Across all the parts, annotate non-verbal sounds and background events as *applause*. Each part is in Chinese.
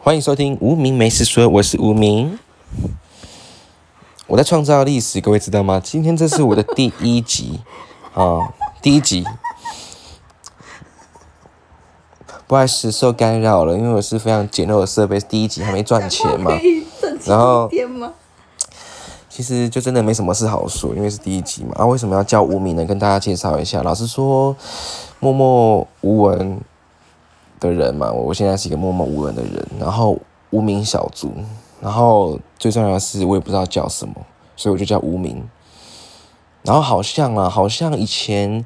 欢迎收听无名没事说，我是无名。我在创造历史，各位知道吗？今天这是我的第一集 *laughs* 啊，第一集。不好意思，受干扰了，因为我是非常简陋的设备，第一集还没赚钱嘛。然后，其实就真的没什么事好说，因为是第一集嘛。啊，为什么要叫无名呢？跟大家介绍一下，老实说，默默无闻的人嘛，我现在是一个默默无闻的人，然后无名小卒，然后最重要的是，我也不知道叫什么，所以我就叫无名。然后好像啊，好像以前。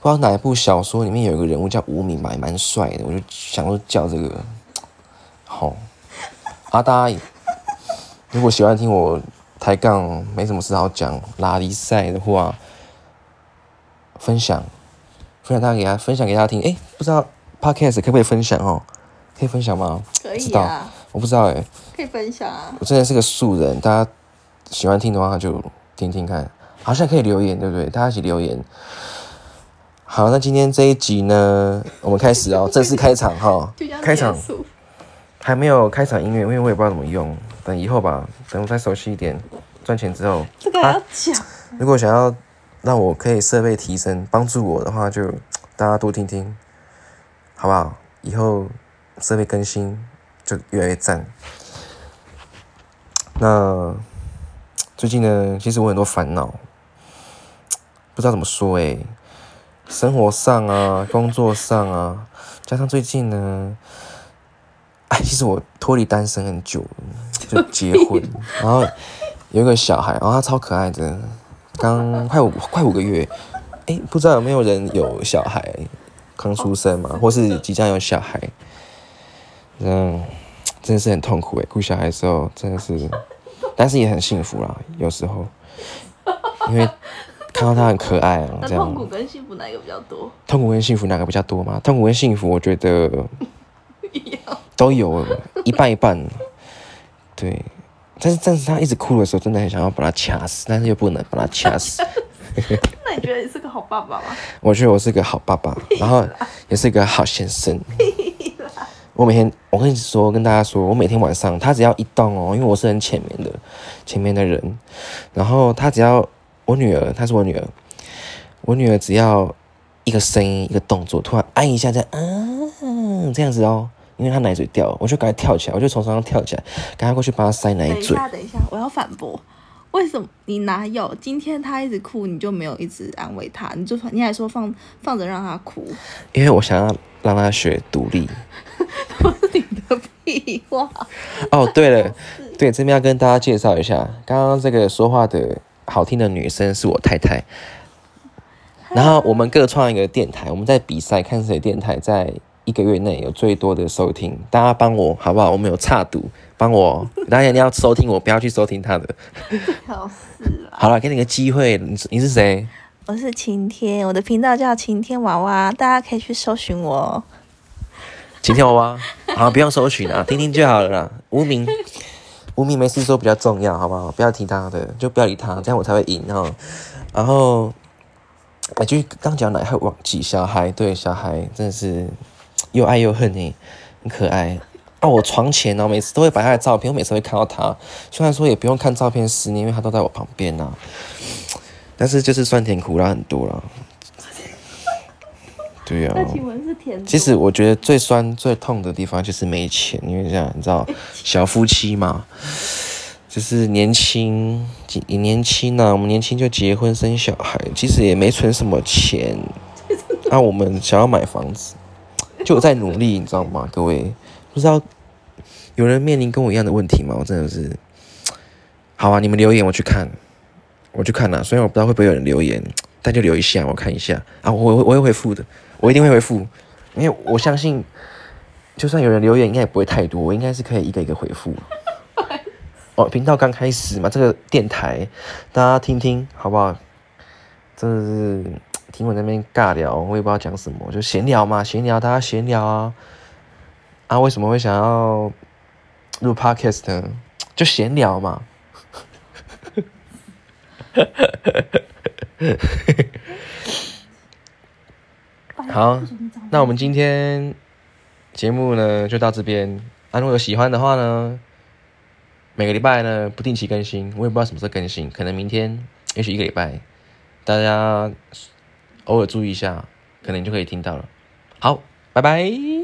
不知道哪一部小说里面有一个人物叫无名嘛，也蛮帅的，我就想说叫这个。好，阿大，如果喜欢听我抬杠，没什么事好讲拉力赛的话，分享，分享他给他分享给大家听。哎，不知道 podcast 可不可以分享哦？可以分享吗？可以啊。我不知道哎。可以分享啊。我真的是个素人，大家喜欢听的话就听听看，好像可以留言，对不对？大家一起留言。好，那今天这一集呢，我们开始哦，*laughs* 正式开场哈。开场还没有开场音乐，因为我也不知道怎么用，等以后吧，等我再熟悉一点，赚钱之后。这个要讲。如果想要让我可以设备提升，帮助我的话，就大家多听听，好不好？以后设备更新就越来越赞。那最近呢，其实我很多烦恼，不知道怎么说哎。生活上啊，工作上啊，加上最近呢，哎，其实我脱离单身很久了，就结婚，*laughs* 然后有一个小孩，然后他超可爱的，刚快五快五个月，哎，不知道有没有人有小孩刚出生嘛，或是即将有小孩，嗯，*tsk* 真的是很痛苦哎，顾小孩的时候真的是，*laughs* 但是也很幸福啦，有时候，因为。看到他很可爱啊，*laughs* 这样。痛苦跟幸福哪个比较多？痛苦跟幸福哪个比较多吗？痛苦跟幸福，我觉得 *laughs* 都有，一半一半。对，但是但是他一直哭的时候，真的很想要把他掐死，但是又不能把他掐死。那你觉得你是个好爸爸吗？我觉得我是个好爸爸，然后也是个好先生。我每天，我跟你说，跟大家说，我每天晚上，他只要一动哦，因为我是很前面的，前面的人，然后他只要。我女儿，她是我女儿。我女儿只要一个声音、一个动作，突然按一下，这样，嗯，这样子哦，因为她奶嘴掉了，我就赶快跳起来，我就从床上跳起来，赶快过去帮她塞奶嘴。等一下，等一下，我要反驳，为什么你哪有？今天他一直哭，你就没有一直安慰他？你就你还说放放着让他哭？因为我想要让他学独立。*laughs* 都是你的屁话。哦，对了，对，这边要跟大家介绍一下，刚刚这个说话的。好听的女生是我太太，然后我们各创一个电台，我们在比赛看谁电台在一个月内有最多的收听，大家帮我好不好？我们有差赌，帮我，大家一定要收听我，不要去收听他的。笑死了！好了，给你个机会，你你是谁？我是晴天，我的频道叫晴天娃娃，大家可以去搜寻我。晴天娃娃，好，不用搜寻啊，听听就好了啦，无名。无名没事说比较重要，好不好？不要听他的，就不要理他，这样我才会赢哦。然后，哎，就刚讲哪还忘记小孩？对，小孩真的是又爱又恨呢，很可爱。啊，我床前呢，每次都会摆他的照片，我每次会看到他。虽然说也不用看照片思念，因为他都在我旁边呐。但是就是酸甜苦辣很多了。对呀，其实我觉得最酸最痛的地方就是没钱，因为这样你知道，小夫妻嘛，就是年轻，年轻呢，我们年轻就结婚生小孩，其实也没存什么钱，*laughs* 那我们想要买房子，就在努力，你知道吗？各位，不知道有人面临跟我一样的问题吗？我真的是，好啊，你们留言我去看，我去看了，虽然我不知道会不会有人留言，但就留一下，我看一下啊，我我会回复的。我一定会回复，因为我相信，就算有人留言，应该也不会太多，我应该是可以一个一个回复。*laughs* 哦，频道刚开始嘛，这个电台大家听听好不好？真的是听我那边尬聊，我也不知道讲什么，就闲聊嘛，闲聊，大家闲聊啊。啊，为什么会想要录 podcast 呢？就闲聊嘛。好，那我们今天节目呢就到这边。啊，如果有喜欢的话呢，每个礼拜呢不定期更新，我也不知道什么时候更新，可能明天，也许一个礼拜，大家。偶尔注意一下可能就可以听到了。好拜拜。